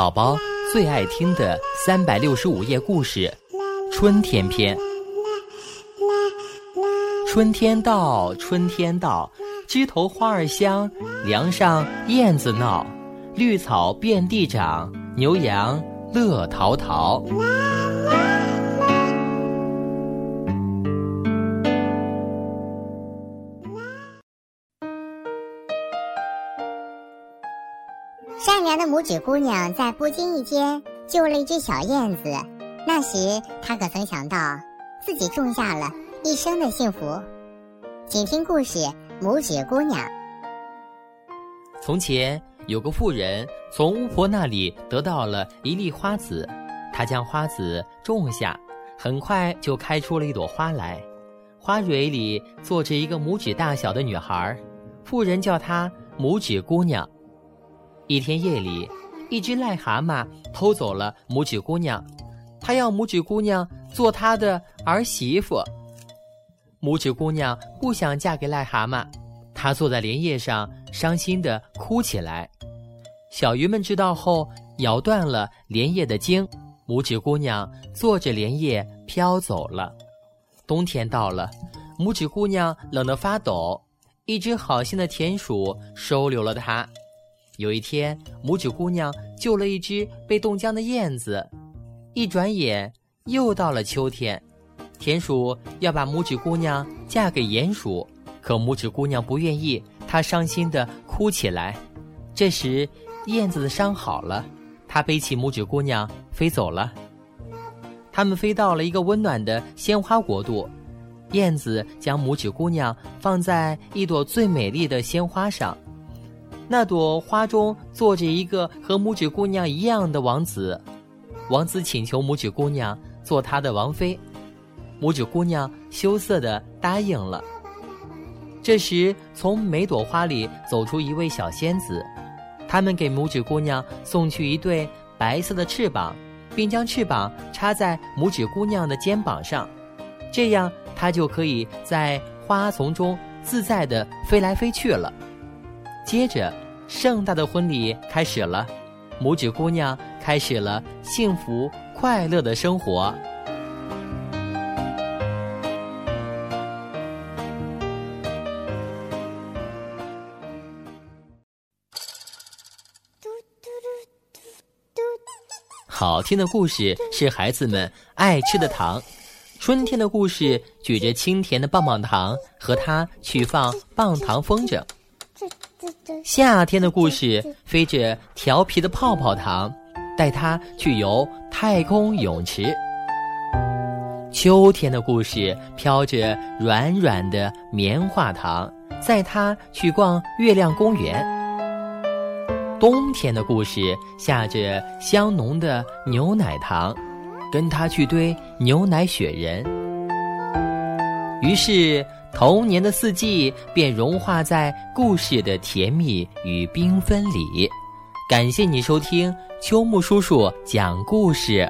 宝宝最爱听的三百六十五页故事《春天篇》。春天到，春天到，枝头花儿香，梁上燕子闹，绿草遍地长，牛羊乐陶陶。善良的拇指姑娘在不经意间救了一只小燕子，那时她可曾想到自己种下了一生的幸福？请听故事《拇指姑娘》。从前有个妇人从巫婆那里得到了一粒花籽，她将花籽种下，很快就开出了一朵花来。花蕊里坐着一个拇指大小的女孩，妇人叫她拇指姑娘。一天夜里，一只癞蛤蟆偷走了拇指姑娘，他要拇指姑娘做他的儿媳妇。拇指姑娘不想嫁给癞蛤蟆，她坐在莲叶上，伤心地哭起来。小鱼们知道后，咬断了莲叶的茎，拇指姑娘坐着莲叶飘走了。冬天到了，拇指姑娘冷得发抖，一只好心的田鼠收留了她。有一天，拇指姑娘救了一只被冻僵的燕子。一转眼，又到了秋天，田鼠要把拇指姑娘嫁给鼹鼠，可拇指姑娘不愿意，她伤心地哭起来。这时，燕子的伤好了，它背起拇指姑娘飞走了。他们飞到了一个温暖的鲜花国度，燕子将拇指姑娘放在一朵最美丽的鲜花上。那朵花中坐着一个和拇指姑娘一样的王子，王子请求拇指姑娘做他的王妃，拇指姑娘羞涩地答应了。这时，从每朵花里走出一位小仙子，他们给拇指姑娘送去一对白色的翅膀，并将翅膀插在拇指姑娘的肩膀上，这样她就可以在花丛中自在地飞来飞去了。接着，盛大的婚礼开始了，拇指姑娘开始了幸福快乐的生活。好听的故事是孩子们爱吃的糖，春天的故事举着清甜的棒棒糖，和他去放棒糖风筝。夏天的故事，飞着调皮的泡泡糖，带他去游太空泳池。秋天的故事，飘着软软的棉花糖，载他去逛月亮公园。冬天的故事，下着香浓的牛奶糖，跟他去堆牛奶雪人。于是。童年的四季便融化在故事的甜蜜与缤纷里。感谢你收听秋木叔叔讲故事。